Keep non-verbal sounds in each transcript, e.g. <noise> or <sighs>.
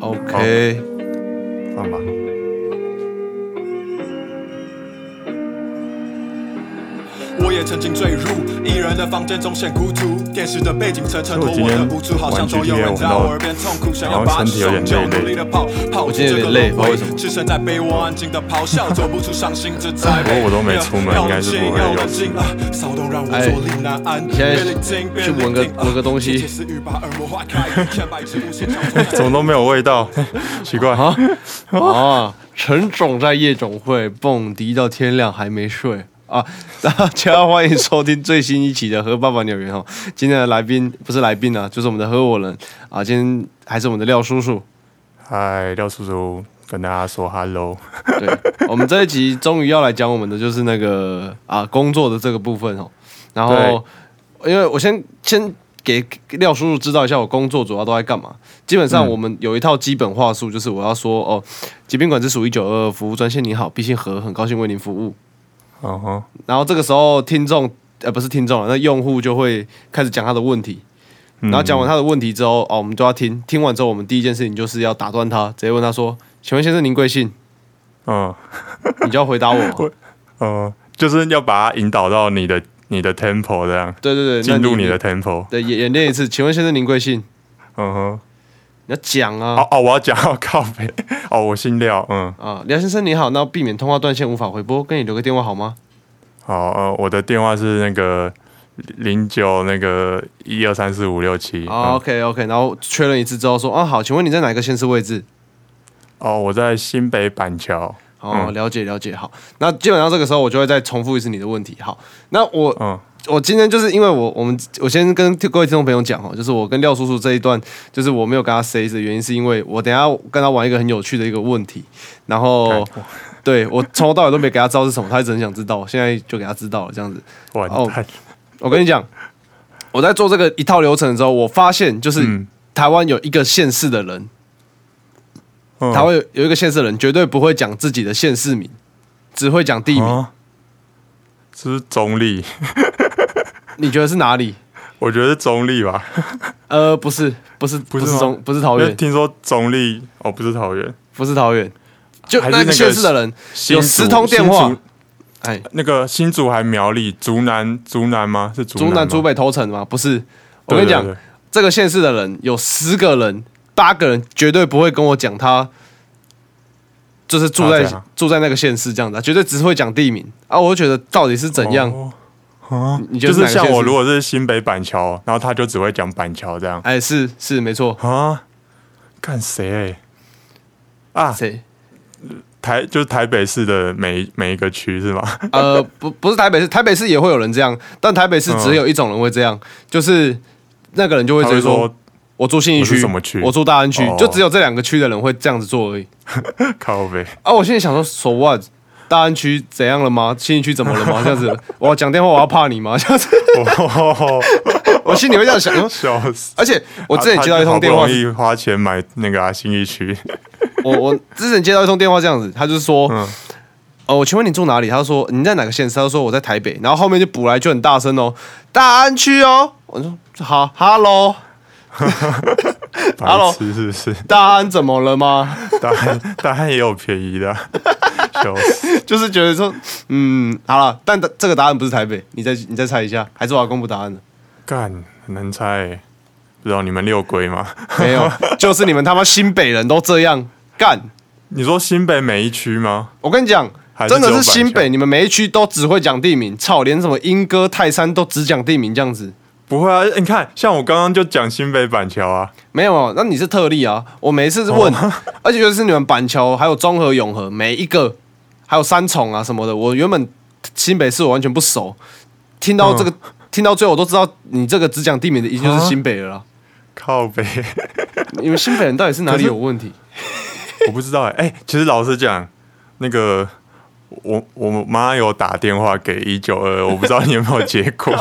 OK，放吧。也曾经坠入一人的房间中显孤独，电视的背景层衬托我的无助，好像总有人在我耳边痛哭，想要把手就努力的跑，跑进这个轮回，置身在被窝安静的咆哮，走不出伤心之我都没出门，应该是不会有。骚动让我坐立难安，现在去闻个闻个东西，<laughs> 怎么都没有味道，<laughs> 奇怪。啊？啊！陈总在夜总会蹦迪到天亮还没睡。啊！<laughs> 大家欢迎收听最新一期的《和爸爸鸟园》哈。今天的来宾不是来宾啊，就是我们的合伙人啊。今天还是我们的廖叔叔。嗨，廖叔叔，跟大家说 hello。对，我们这一集终于要来讲我们的就是那个啊工作的这个部分哦。然后，因为我先先给廖叔叔知道一下我工作主要都在干嘛。基本上我们有一套基本话术，就是我要说哦，疾病管制署一九二二服务专线，你好，毕姓何，很高兴为您服务。哦吼，然后这个时候听众呃不是听众那用户就会开始讲他的问题，然后讲完他的问题之后，哦，我们就要听，听完之后，我们第一件事情就是要打断他，直接问他说：“请问先生您贵姓？”嗯，你就要回答 <laughs> 我。嗯，就是要把他引导到你的你的 temple 这样。对对对，进入你的 temple。对，演演练一次。请问先生您贵姓？嗯哼。要讲啊！哦哦，我要讲，<laughs> 靠背。哦，我姓廖，嗯。啊，廖先生你好，那避免通话断线无法回拨，跟你留个电话好吗？好，呃，我的电话是那个零九那个一二三四五六七。OK OK，然后确认一次之后说，啊好，请问你在哪个县市位置？哦，我在新北板桥。哦，了解了解，好。那基本上这个时候我就会再重复一次你的问题。好，那我嗯。我今天就是因为我我们我先跟各位听众朋友讲哦，就是我跟廖叔叔这一段，就是我没有跟他 say 的原因，是因为我等下跟他玩一个很有趣的一个问题，然后对我从头到尾都没给他知道是什么，他一直很想知道，现在就给他知道了这样子。哦，我跟你讲，我在做这个一套流程的时候，我发现就是台湾有一个县市的人，台湾有有一个县市的人绝对不会讲自己的县市名，只会讲地名。是中立，<laughs> 你觉得是哪里？我觉得是中立吧。呃，不是，不是，不是中，不是桃园。听说中立哦，不是桃园，不是桃园，就那个县市的人有十通电话。哎，那个新竹还苗栗，竹南，竹南吗？是竹南竹北头城吗？不是。我跟你讲，这个县市的人有十个人，八个人绝对不会跟我讲他。就是住在住在那个县市这样子，绝对只会讲地名啊！我就觉得到底是怎样啊？就是像我如果是新北板桥，然后他就只会讲板桥这样。哎，是是没错啊。看谁啊？谁？台就是台北市的每每一个区是吗？呃，不不是台北市，台北市也会有人这样，但台北市只有一种人会这样，就是那个人就会直接说。我住信义区，我住大安区，就只有这两个区的人会这样子做而已。<laughs> 靠背啊！我现在想说，so what？大安区怎样了吗？信义区怎么了吗？这样子，<laughs> 我讲电话我要怕你吗？这样子，<laughs> 我心里会这样想。笑死！而且我之前接到一通电话，花钱买那个啊信义区。我我之前接到一通电话，这样子，他就是说，哦，我请问你住哪里？他说你在哪个县？他说我在台北。然后后面就补来就很大声哦，大安区哦。我说好，hello。<laughs> Hello，是是是，大安怎么了吗？<laughs> 大安大安也有便宜的，<laughs> 就是觉得说，嗯，好了，但这个答案不是台北，你再你再猜一下，还是我要公布答案的？干，很难猜，不知道你们六龟吗？没有，就是你们他妈新北人都这样干。你说新北每一区吗？我跟你讲，真的是新北，你们每一区都只会讲地名，操，连什么莺歌泰山都只讲地名这样子。不会啊，你看，像我刚刚就讲新北板桥啊，没有，那你是特例啊。我每一次问，<laughs> 而且就是你们板桥，还有中和、永和，每一个，还有三重啊什么的，我原本新北市我完全不熟，听到这个，听到最后我都知道，你这个只讲地名的，一定就是新北了。靠北，<laughs> 你们新北人到底是哪里有问题？<laughs> 我不知道哎，哎，其实老实讲，那个。我我妈有打电话给一九二，我不知道你有没有接过，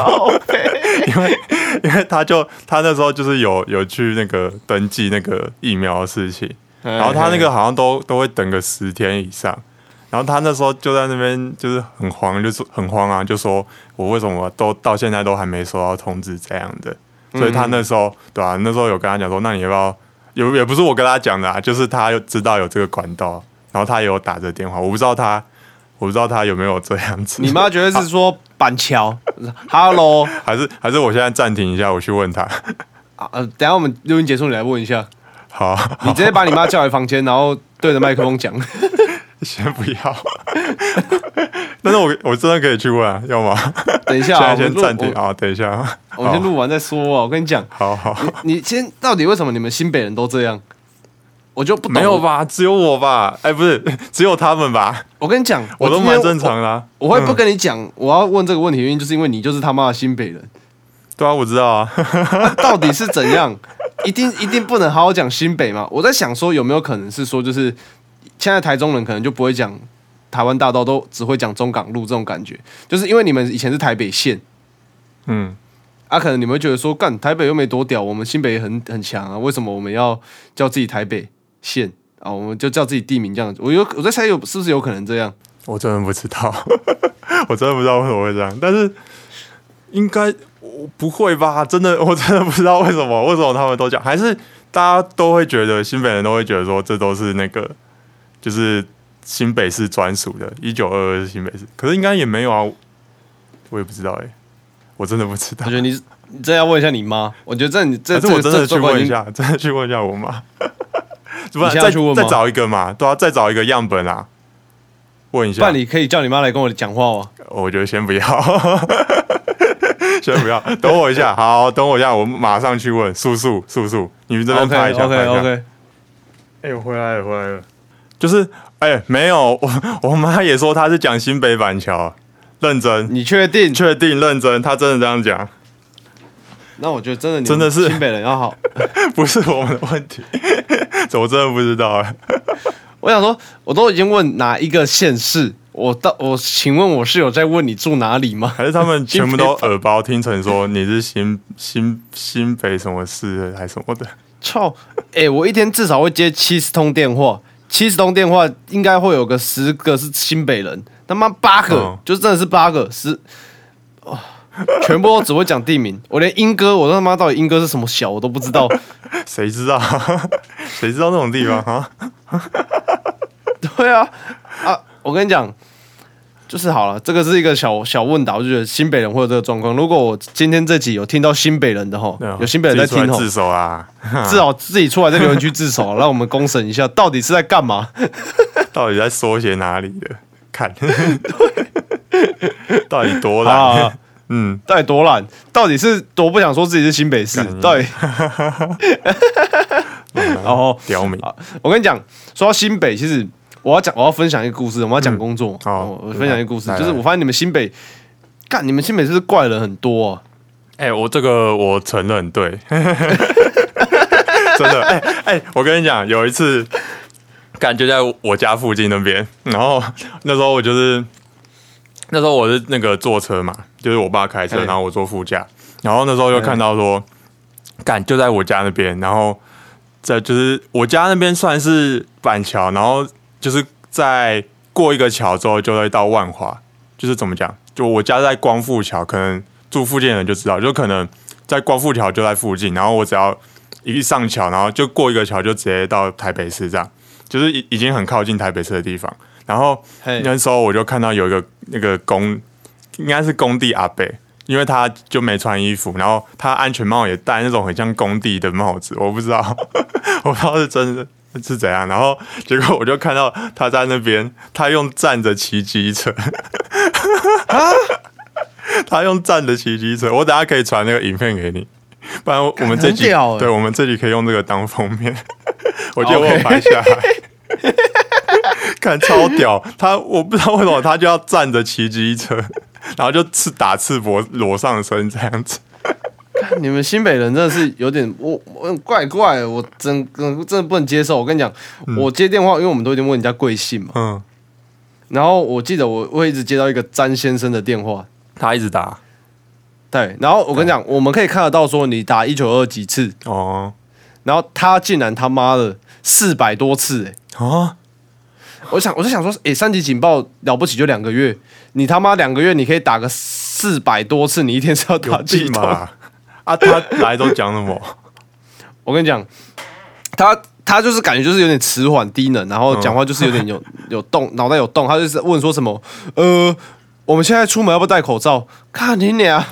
因为因为他就他那时候就是有有去那个登记那个疫苗的事情，然后他那个好像都都会等个十天以上，然后他那时候就在那边就是很慌，就是很慌啊，就说我为什么都到现在都还没收到通知这样的，所以他那时候对啊？那时候有跟他讲说，那你要不要有也不是我跟他讲的啊，就是他又知道有这个管道，然后他也有打这电话，我不知道他，我不知道他有没有这样子。你妈觉得是说板桥，<laughs> Hello，还是还是我现在暂停一下，我去问他。啊呃，等下我们录音结束你来问一下，好，你直接把你妈叫来房间，然后对着麦克风讲。<laughs> 先不要，<laughs> 但是我我真的可以去问啊，要吗？等一下现啊，在先暂停啊，等一下，我们先录完再说啊。我跟你讲，好好，你你先到底为什么你们新北人都这样？我就不懂没有？吧？只有我吧？哎，不是，<laughs> 只有他们吧？我跟你讲，<laughs> 我都蛮正常的啊。我。我会不嗯跟你讲，我要问这个问题，原因就是因为你就是他妈的新北人，对啊，我知道啊。<laughs> 到底是怎样？一定一定不能好好讲新北嘛？我在想说，有没有可能是说，就是现在台中人可能就不会讲台湾大道，都只会讲中港路这种感觉，就是因为你们以前是台北县。嗯，啊，可能你们会觉得说，干台北又没多屌，我们新北也很很强啊，为什么我们要叫自己台北县啊？我们就叫自己地名这样子。我有我在猜有是不是有可能这样？我真的不知道，<laughs> 我真的不知道为什么会这样，但是应该我不会吧？真的，我真的不知道为什么，为什么他们都讲，还是大家都会觉得新北人都会觉得说这都是那个就是新北市专属的，一九二二是新北市，可是应该也没有啊，我也不知道哎、我真的不知道我觉。得你你这要问一下你妈，我觉得这你这我真的去问一，下，真的去问一下我妈，<laughs> 不你然再再找一个嘛，对啊，再找一个样本啊，问一下。这个不然。你可以叫你妈来跟我讲话吗。我觉得先不要，<laughs> 先不要，等我一下，好，等我一下，我马上去问。叔叔，叔叔，你们这边拍一下 OK 拍一下。OK，哎、我回来了，回来。了，就是哎、没有，我 <laughs> 我妈也说她是讲新北板桥，认真，你确定？确定认真，她真的这样讲，那我觉得真的你真的是。新北人要好。不是我们的问题，这我真的不知道哎、<laughs> 我想说，我都已经问哪一个县市，我到我请问我是有在问你住哪里吗？还是他们全部都耳包听成说你是新新新北什么市还是什么的，操！哎、我一天至少会接七十通电话，七十通电话应该会有个十个是新北人，他妈八个、嗯。就真的是八个十，哦，<laughs> 全部都只会讲地名，我连英歌，我他妈到底英歌是什么小我都不知道。<laughs> 谁知道？<laughs> 谁知道那种地方啊？对啊，啊，我跟你讲。就是好了，这个是一个小小问答，我就觉得新北人会有这个状况。如果我今天这集有听到新北人的吼，有新北人在听吼，自首啊！至少自己出来在留言区自首，让我们公审一下，到底是在干嘛？到底在缩写哪里的？看，到底多啊懒？嗯，到底多懒？到底是多不想说自己是新北市？干到底？<laughs> 然后刁民啊，我跟你讲，说到新北，其实我要讲，我要分享一个故事，我们要讲工作。我分享一个故事就是我发现你们新北，干，你们新北是不是怪人很多啊？哎、我这个我承认，对，<laughs> 真的，哎、哎、我跟你讲，有一次，感觉在我家附近那边，然后那时候我就是那时候我是那个坐车嘛，就是我爸开车，然后我坐副驾，然后那时候就看到说，干就在我家那边，然后在就是我家那边算是板桥，然后就是在过一个桥之后就会到万华，就是怎么讲，就我家在光复桥，可能住附近的人就知道，就可能在光复桥就在附近，然后我只要一上桥，然后就过一个桥就直接到台北市，这样就是已已经很靠近台北市的地方。然后，那时候我就看到有一个那个工，应该是工地阿伯，因为他就没穿衣服，然后他安全帽也戴那种很像工地的帽子，我不知道，<laughs> 我不知道是真的是怎样。然后结果我就看到他在那边，他用站着骑机车，<laughs> 他用站着骑机车，我等下可以传那个影片给你。不然我们这集对，我们这集可以用这个当封面。<laughs> 我觉得我有拍下来。看超屌，他我不知道为什么他就要站着骑机车，然后就赤打赤膊裸上身这样子。你们新北人真的是有点我我怪怪，我真真真的不能接受。我跟你讲，我接电话，因为我们都已经问人家贵姓嘛，嗯，然后我记得我会一直接到一个詹先生的电话，他一直打对，然后我跟你讲，我们可以看得到说你打一九二几次，哦然后他竟然他妈的四百多次、欸，啊，我想我就想说，诶、三级警报了不起就两个月，你他妈两个月你可以打个四百多次，你一天是要打几通？啊，他来都讲什么？<laughs> 我跟你讲，他他就是感觉就是有点迟缓低能，然后讲话就是有点有 <laughs> 有动，脑袋有动。他就是问说什么，呃，我们现在出门要不要戴口罩？看你俩。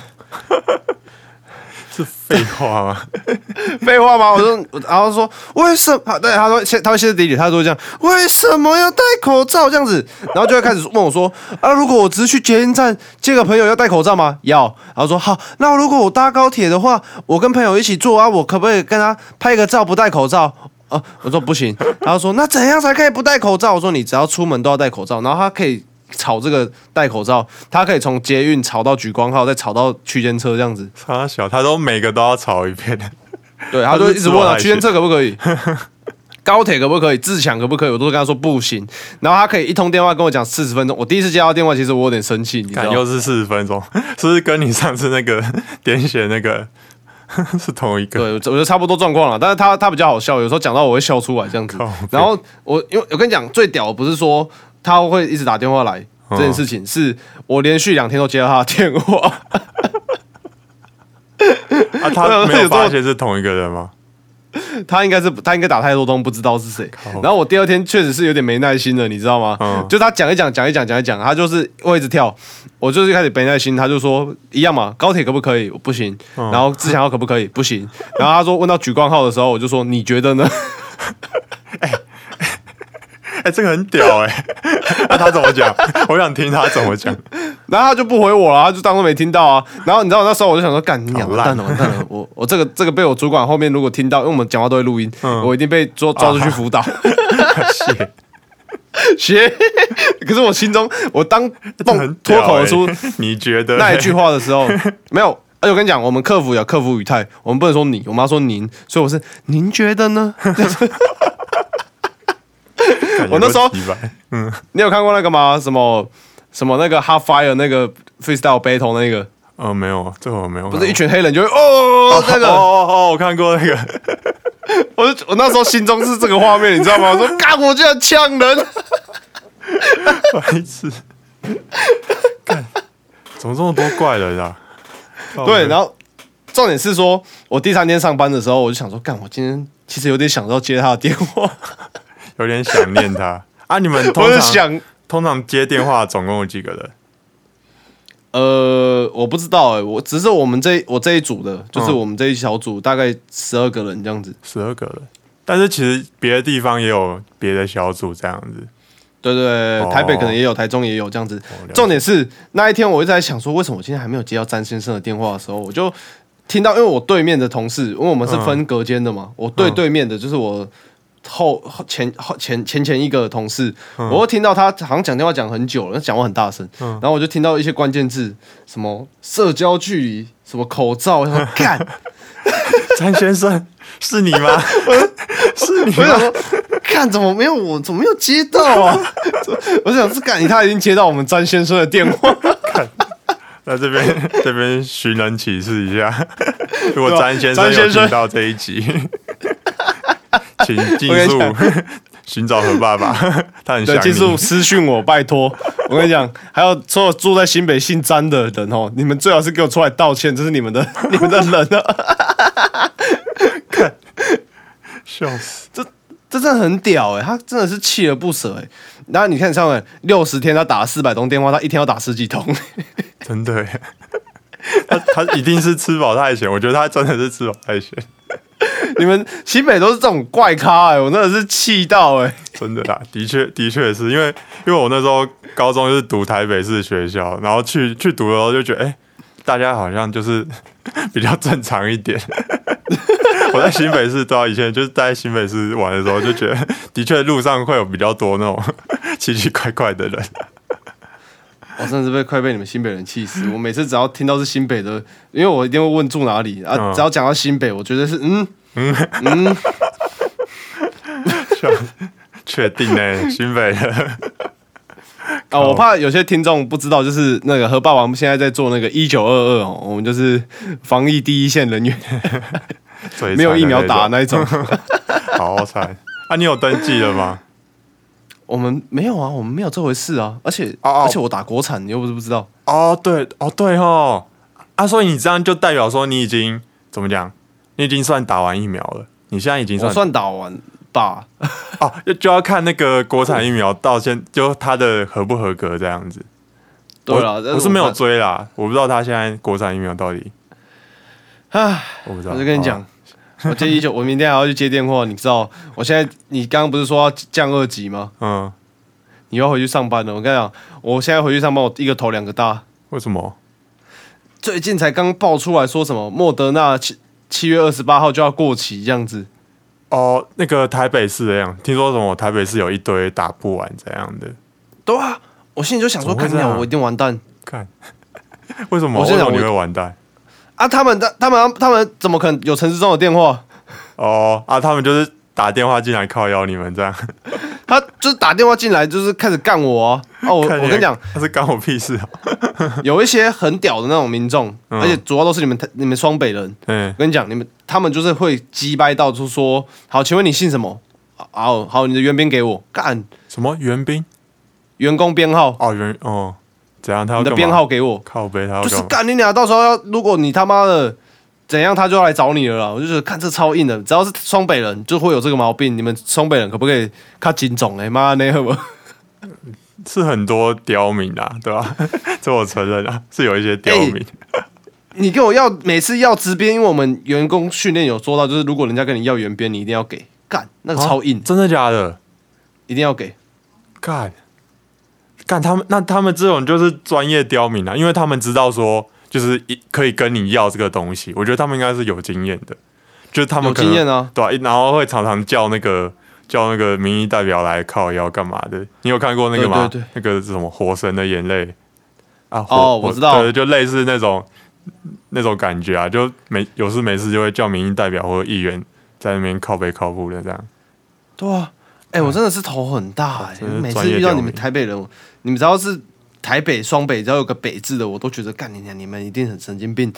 是废话吗？<laughs> 废话吗？我说，然后说为什么？对，他说先，他会歇斯底里，他说这样，为什么要戴口罩这样子？然后就会开始问我说，啊，如果我只是去捷运站接个朋友，要戴口罩吗？要。然后说好，那如果我搭高铁的话，我跟朋友一起坐啊，我可不可以跟他拍个照不戴口罩？哦，我说不行。然后说那怎样才可以不戴口罩？我说你只要出门都要戴口罩。然后他可以。吵这个戴口罩，他可以从捷运炒到举光号，再炒到区间车这样子。他小，他都每个都要炒一遍。对，他就一直问啊，区间车可不可以？<laughs> 高铁可不可以？自强可不可以？我都跟他说不行。然后他可以一通电话跟我讲四十分钟。我第一次接到电话，其实我有点生气。你看，又是四十分钟，是不是跟你上次那个 <laughs> 点写那个 <laughs> 是同一个？对，我觉得差不多状况了。但是他他比较好笑，有时候讲到我会笑出来这样子。然后我因为我跟你讲，最屌不是说。他会一直打电话来，这件事情是我连续两天都接到他的电话。<laughs> 啊，他没有发现是同一个人吗？他应该是他应该打太多通，不知道是谁。然后我第二天确实是有点没耐心了，你知道吗？就他讲一讲，讲一讲，讲一讲，他就是会一直跳。我就是开始没耐心，他就说一样嘛，高铁可不可以？不行。然后自强号可不可以？不行。然后他说问到举光号的时候，我就说你觉得呢？<laughs> 这个很屌哎！<laughs> 那他怎么讲？我想听他怎么讲。<laughs> 然后他就不回我了，他就当做没听到啊。然后你知道那时候我就想说，干你娘蛋了，完蛋了！我我这个这个被我主管后面如果听到，因为我们讲话都会录音，我一定被抓抓出去辅导。学 <laughs> 学，可是我心中我当脱口而出你觉得那一句话的时候，没有。且我跟你讲，我们客服有客服语态，我们不能说你，我们要说您，所以我是您觉得呢？<laughs> 我那时候，嗯，你有看过那个吗？什么什么那个 Half Fire 那个 Freestyle Battle 那个？呃，没有，这我没有。不是一群黑人就会哦，那个哦哦哦，我看过那个。<laughs> 我我那时候心中是这个画面，你知道吗？我说，干，我居然抢人，白痴，干，怎么这么多怪人啊？对，然后重点是说，我第三天上班的时候，我就想说，干，我今天其实有点想要接他的电话。有点想念他 <laughs> 啊！你们通常通常接电话总共有几个人？呃，我不知道哎，我只是我们这我这一组的，就是我们这一小组大概十二个人这样子，十二个人。但是其实别的地方也有别的小组这样子，对对，台北可能也有，台中也有这样子。重点是那一天我一直在想说，为什么我今天还没有接到詹先生的电话的时候，我就听到，因为我对面的同事，因为我们是分隔间的嘛，我对对面的就是我。后前后前前前一个同事，我又听到他好像讲电话讲很久了，讲话很大声，然后我就听到一些关键字，什么社交距离，什么口罩，说 <laughs> 干，<laughs> 张先生是你吗？是你吗？<laughs> 看怎么没有我，怎么没有接到啊？我想是干，他已经接到我们张先生的电话。那这边这边寻人启事一下，如果张先生有听到这一集。请技术寻找何爸爸，<laughs> 他很想技术私讯我，拜托。我跟你讲，还有所有住在新北姓詹的人哦，你们最好是给我出来道歉，这是你们的 <laughs> 你们的人啊！看，<laughs> 笑死，这这真的很屌哎，他真的是锲而不舍哎。然后你看上面六十天他打了四百通电话，他一天要打十几通，真的。他他一定是吃饱太闲，我觉得他真的是吃饱太闲。<laughs> 你们新北都是这种怪咖哎，我真的是气到哎！真的啊，的确的确是因为因为我那时候高中就是读台北市学校，然后去去读的时候就觉得哎，大家好像就是 <laughs> 比较正常一点。<laughs> 我在新北市到以前就是在新北市玩的时候，就觉得的确路上会有比较多那种奇奇怪怪的人。我真的是被快被你们新北人气死！我每次只要听到是新北的，因为我一定会问住哪里啊，只要讲到新北，我觉得是嗯。<laughs> 嗯嗯，确定呢，新北的啊，我怕有些听众不知道，就是那个和霸王现在在做那个一九二二哦，我们就是防疫第一线人员，没有疫苗打那一种，<laughs> 好惨啊！你有登记了吗？我们没有啊，我们没有这回事啊，而且而且我打国产，你又不是不知道哦，对哦对哦，啊，所以你这样就代表说你已经怎么讲？你已经算打完疫苗了，你现在已经算算打完吧？<laughs> 哦，就就要看那个国产疫苗到现就它的合不合格这样子。对了，我是没有追啦，我不知道他现在国产疫苗到底。唉，我不知道。我就跟你讲，<laughs> 我接一九，我明天还要去接电话。你知道，我现在你刚刚不是说要降二级吗？嗯。你要回去上班了。我跟你讲，我现在回去上班，我一个头两个大。为什么？最近才刚爆出来说什么莫德纳七七月二十八号就要过期这样子。哦，那个台北市这样，听说什么台北市有一堆打不完这样的。对啊，我心里就想说，看掉我一定完蛋。看，<laughs> 为什么？我现在你会完蛋？啊，他们的他们他们怎么可能有陈志忠的电话？哦，啊，他们就是打电话进来靠邀你们这样。他就是打电话进来，就是开始干我哦。我我跟你讲，他是干我屁事啊！有一些很屌的那种民众，而且主要都是你们你们双北人。嗯，我跟你讲，你们他们就是会击掰到，就说好，请问你姓什么？哦好，你的援兵给我干什么援兵？员工编号哦，员哦，怎样？他你的编号给我，靠背他就是干你俩，到时候要如果你他妈的。怎样他就要来找你了啦？我就觉得看这超硬的，只要是双北人就会有这个毛病。你们双北人可不可以看警种？哎妈，那个 <laughs> 是很多刁民啊，对吧？<laughs> 这我承认啊，是有一些刁民。你跟我要每次要直编，因为我们员工训练有说到，就是如果人家跟你要原编，你一定要给干，那个超硬，真的假的？一定要给干干他们，那他们这种就是专业刁民啊，因为他们知道说。就是一可以跟你要这个东西，我觉得他们应该是有经验的，就是他们有经验啊，对，然后会常常叫那个叫那个民意代表来靠要干嘛的？你有看过那个吗？那个是什么《火神的眼泪》啊？哦，我知道，对，就类似那种那种感觉啊，就没有事没事就会叫民意代表或者议员在那边靠背靠步的这样。对啊，哎，我真的是头很大哎，每次遇到你们台北人，你们只要是。台北双北只要有个北字的，我都觉得干你娘！你们一定很神经病，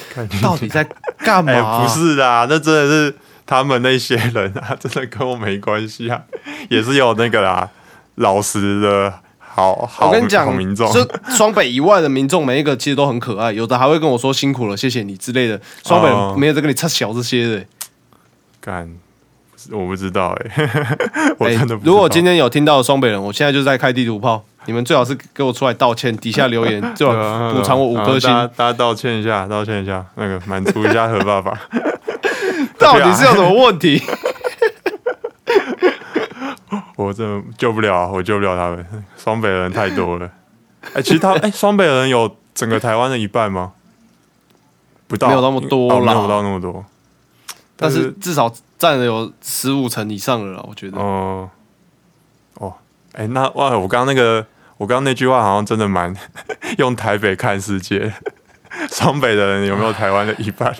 到底在 <laughs> 干嘛？不是啊，那真的是他们那些人啊，<laughs> 真的跟我没关系啊，<laughs> 也是有那个啦，老实的好好我跟你讲，民众就双北以外的民众，每一个其实都很可爱，有的还会跟我说辛苦了，谢谢你之类的。双北没有在跟你插小这些的，干。我不知道 <laughs> 哎，我真的。如果今天有听到双北人，我现在就在开地图炮，你们最好是给我出来道歉，底下留言 <laughs> 就补偿我五颗星。大家道歉一下，道歉一下，那个满足一下何爸爸。<laughs> 到底是有什么问题？我真的救不了，我救不了他们。双北人太多了。哎，其实他哎，双北人有整个台湾的一半吗？不到，没有那么多啦，没有到那么多。但是至少。占了有十五层以上了，我觉得。哦，哦，哎，那哇，我刚刚那个，我刚刚那句话好像真的蛮 <laughs> 用台北看世界。<laughs> 双北的人有没有台湾的一半？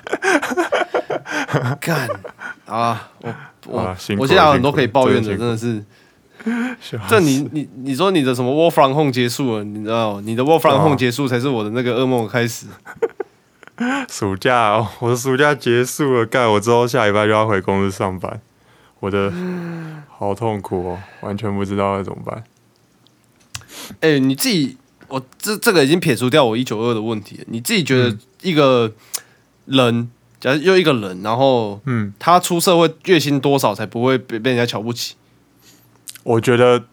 <laughs> 干啊！我我我现在有很多可以抱怨的，真的是。这你你你说你的什么 War from Home 结束了，你知道你的 War from Home 结束才是我的那个噩梦开始。<laughs> 暑假，哦我的暑假结束了，干我之后下礼拜就要回公司上班，我的 <sighs> 好痛苦哦，完全不知道要怎么办。哎，你自己，我这这个已经撇除掉我一九二的问题，你自己觉得一个人，假如又一个人，然后嗯，他出社会月薪多少才不会被被人家瞧不起？我觉得，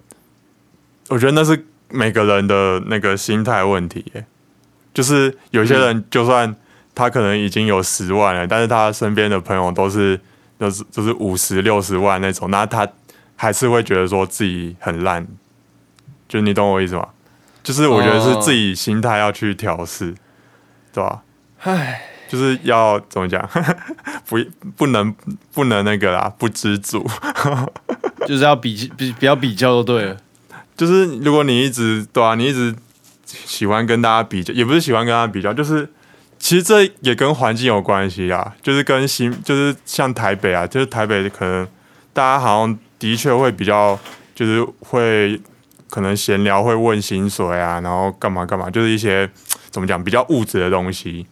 我觉得那是每个人的那个心态问题，耶，就是有些人就算。他可能已经有十万了，但是他身边的朋友都是都是就是五十六十万那种，那他还是会觉得说自己很烂，就你懂我意思吗？就是我觉得是自己心态要去调试，对吧？唉，就是要怎么讲？<laughs> 不不能不能那个啦，不知足，就是要比比比较比较就对了。就是如果你一直对啊，你一直喜欢跟大家比较，也不是喜欢跟大家比较，就是。其实这也跟环境有关系啊，就是跟新，就是像台北啊，就是台北可能大家好像的确会比较，就是会可能闲聊会问薪水啊，然后干嘛干嘛，就是一些怎么讲比较物质的东西。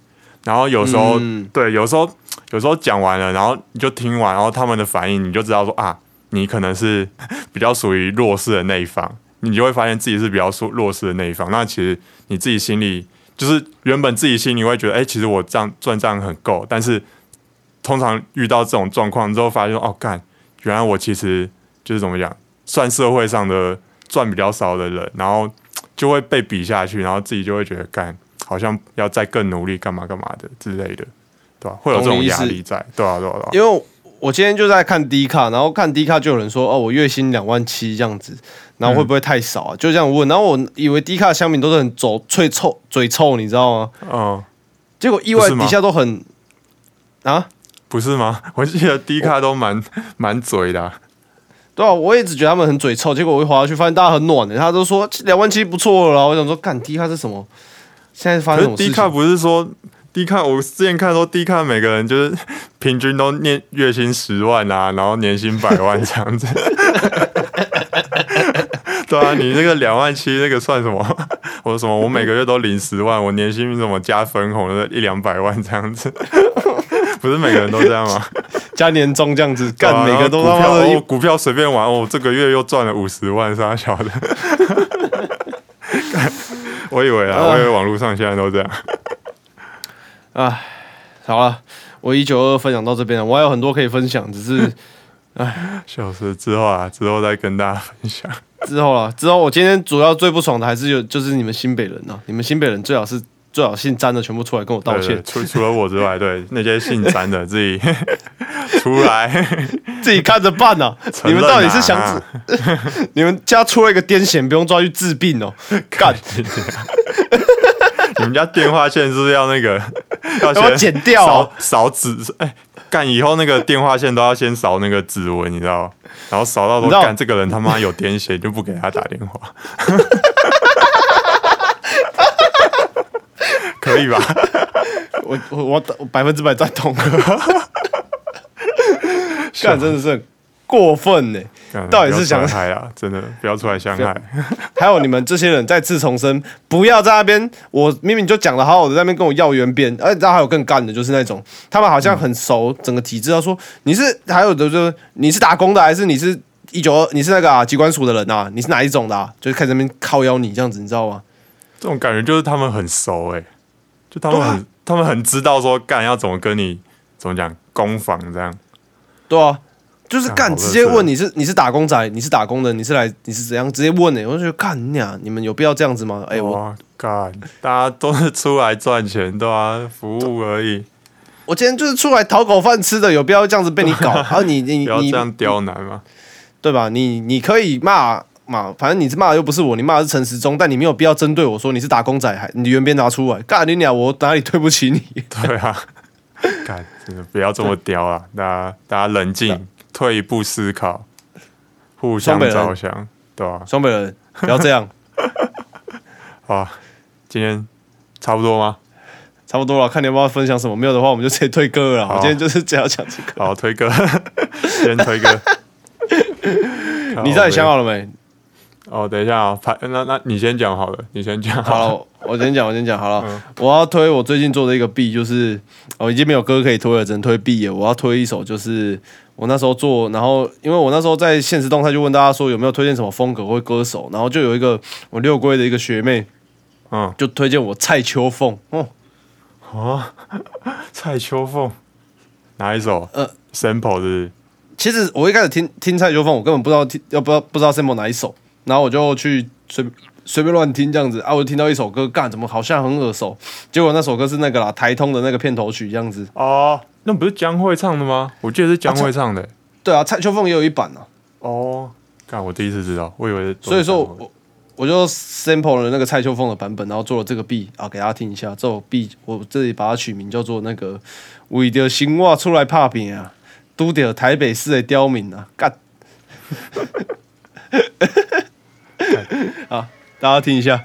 然后有时候对，有时候有时候讲完了，然后你就听完，然后他们的反应，你就知道说啊，你可能是 <laughs> 比较属于弱势的那一方，你就会发现自己是比较弱弱势的那一方。那其实你自己心里。就是原本自己心里会觉得，哎，其实我这样赚这样很够，但是通常遇到这种状况之后，发现哦，干，原来我其实就是怎么讲，算社会上的赚比较少的人，然后就会被比下去，然后自己就会觉得干，好像要再更努力，干嘛干嘛的之类的，对吧？会有这种压力在，对啊，对啊，因为我今天就在看低卡，然后看低卡就有人说，哦，我月薪两万七这样子，然后会不会太少啊？就这样问，然后我以为低卡乡民都是很走脆臭嘴臭，你知道吗？嗯，结果意外底下都很啊。不是吗？<laughs> 我记得低卡都蛮蛮嘴的，对啊，我也只觉得他们很嘴臭。结果我一滑下去，发现大家很暖的，他都说两万七不错了。我想说，干低卡是什么？现在发生什么？低卡不是说低看，我之前看说低看每个人就是 <laughs> 平均都年月薪十万啊，然后年薪百万这样子。<laughs> 对啊，你那个两万七那个算什么？我说什么？我每个月都领十万，我年薪什么加分红的一两百万这样子？<laughs> 不是每个人都这样吗？加年终这样子干，每个都股票股票随便玩哦，这个月又赚了五十万，啥小的。我以为啊，我以为网络上现在都这样。哎，好了，我一九二分享到这边了，我还有很多可以分享，只是哎，<laughs> 小时之后啊，之后再跟大家分享。之后了，之后我今天主要最不爽的还是有，就是你们新北人啊，你们新北人最好是。最好姓詹的全部出来跟我道歉。除除了我之外，<laughs> 对那些姓詹的自己 <laughs> 出来，自己看着办呐。你们到底是想？你们家出了一个癫痫，不用抓去治病哦。干！你们家电话线是不是要那个 <laughs> 要剪掉？扫扫指？哎，干！以后那个电话线都要先扫那个指纹，你知道？然后扫到都干这个人他妈有癫痫，就不给他打电话。<laughs> 可以吧？<laughs> 我我我百分之百赞同。干真的是过分呢！到底是想害啊？真的不要出来相害。<laughs> 还有你们这些人再次重申，不要在那边。我明明就讲的好好的，在那边跟我要原编。而且知道还有更干的，就是那种他们好像很熟整个体制。他说你是还有的就是你是打工的，还是你是一九二？你是那个啊机关署的人啊？你是哪一种的？啊？就是开始那边靠邀你这样子，你知道吗？这种感觉就是他们很熟哎。就他们很，他们很知道说干要怎么跟你怎么讲攻防这样，对啊，就是干直接问你是你是打工仔，你是打工的，你是来你是怎样直接问呢？我就觉得干你啊，你们有必要这样子吗？哎我干，大家都是出来赚钱对啊，服务而已。我今天就是出来讨口饭吃的，有必要这样子被你搞？然后你你 <laughs> 你这样刁难吗？对吧？你你可以骂。骂，反正你是骂的又不是我，你骂的是陈时中，但你没有必要针对我说你是打工仔，还你原编拿出来，干你娘！我哪里对不起你？<laughs> 对啊，干真的不要这么刁啊！大家大家冷静，退一步思考，互相着想，对吧？双北人不要这样。<laughs> 好，今天差不多吗？差不多了，看你要不要分享什么，没有的话我们就直接推歌了。我今天就是只要讲这个。好，推歌，<laughs> 先推歌。<laughs> 你到底想好了没？哦，等一下啊，排那那你先讲好了，你先讲好了，我先讲，我先讲好了。我要推我最近做的一个 B，就是我已经没有歌可以推了，只能推 B 了。我要推一首，就是我那时候做，然后因为我那时候在现实动态就问大家说有没有推荐什么风格或歌手，然后就有一个我六龟的一个学妹，嗯，就推荐我蔡秋凤。哦，啊，<laughs> 蔡秋凤哪一首？呃，sample 是。其实我一开始听听蔡秋凤，我根本不知道听要不知道不知道 sample 哪一首。然后我就去随随便乱听这样子啊，我就听到一首歌，干怎么好像很耳熟？结果那首歌是那个啦，台通的那个片头曲这样子。哦，那不是江蕙唱的吗？我记得是江蕙唱的。对啊，蔡秋凤也有一版呢。哦，干我第一次知道，我以为。所以说我我就 sample 了那个蔡秋凤的版本，然后做了这个 B 啊，给大家听一下。这首 B 我这里把它取名叫做那个为着新话出来拍片啊，拄着台北市的刁民啊，干。<laughs> 好，大家听一下。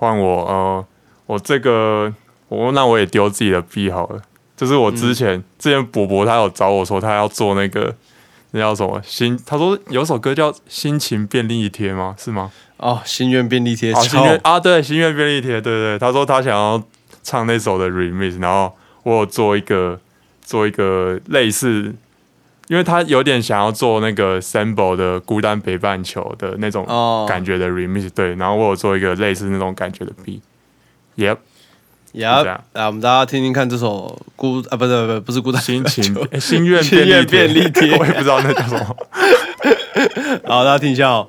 换我。呃，我这个，我那我也丢自己的币好了。就是我之前之前伯伯他有找我说他要做那个那叫什么心，他说有首歌叫《心情便利贴》吗？是吗？哦，心愿便利贴，心愿啊，对，心愿便利贴，对对。他说他想要唱那首的 remix，然后我有做一个做一个类似，因为他有点想要做那个 Sample 的孤单北半球的那种感觉的 remix，对，然后我有做一个类似那种感觉的 B。Yep，Yep 来！我们大家听听看这首孤啊，不是不是不是孤单心情心愿便利贴，<laughs> 我也不知道那叫什么。<laughs> 好，大家听一下哦。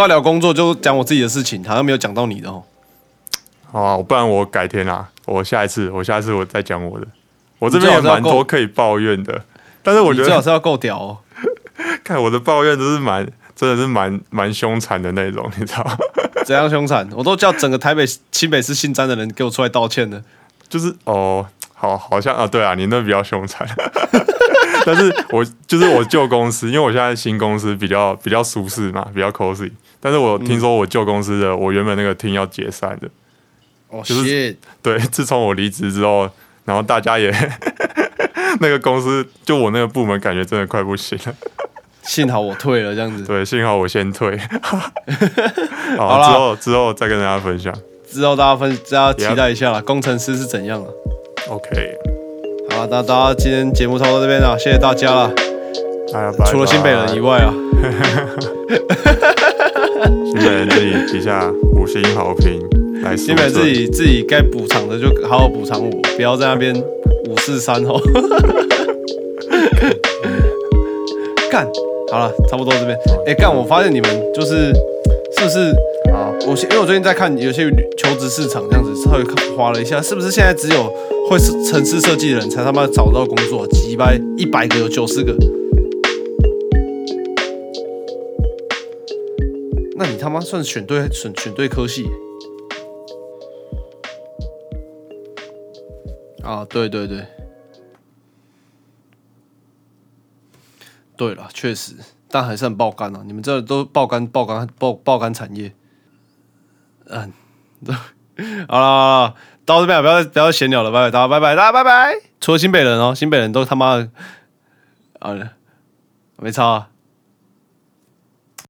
说要聊工作，就讲我自己的事情，好像没有讲到你的哦。好啊，不然我改天啦，我下一次，我下一次我再讲我的。我这边也蛮多可以抱怨的，但是我觉得最好是要够屌哦。<laughs> 看我的抱怨都是蛮，真的是蛮蛮凶残的那种，你知道？<laughs> 怎样凶残？我都叫整个台北、新北市姓詹的人给我出来道歉的。就是哦，好，好像啊，对啊，你那比较凶残。<laughs> 但是我就是我旧公司，因为我现在新公司比较比较舒适嘛，比较 cozy。但是我听说我旧公司的我原本那个厅要解散的，哦，就是对，<laughs> 自从我离职之后，然后大家也 <laughs> 那个公司就我那个部门感觉真的快不行了。幸好我退了，这样子。对，幸好我先退。<laughs> 好了，之后之后再跟大家分享。之后大家分大家期待一下了，工程师是怎样了？OK。好，那大家今天节目差不多这边了，谢谢大家了。除了新北人以外啊，新北人自己底下五星好评来。新北自己自己该补偿的就好好补偿我，不要在那边五四三哦。干，好了，差不多这边。哎，干，我发现你们就是是不是？啊我因为我最近在看有些求职市场这样子，稍微划了一下，是不是现在只有会是城市设计的人才他妈找到工作？几百一百个有九十个，那你他妈算选对选选对科系？啊，对对对，对了，确实，但还是很爆肝啊！你们这都爆肝爆肝爆爆肝产业。嗯，<laughs> 好了，到这边不要不要闲聊了，拜拜，大家拜拜，大家拜拜。除了新北人哦，新北人都他妈的，啊，没差。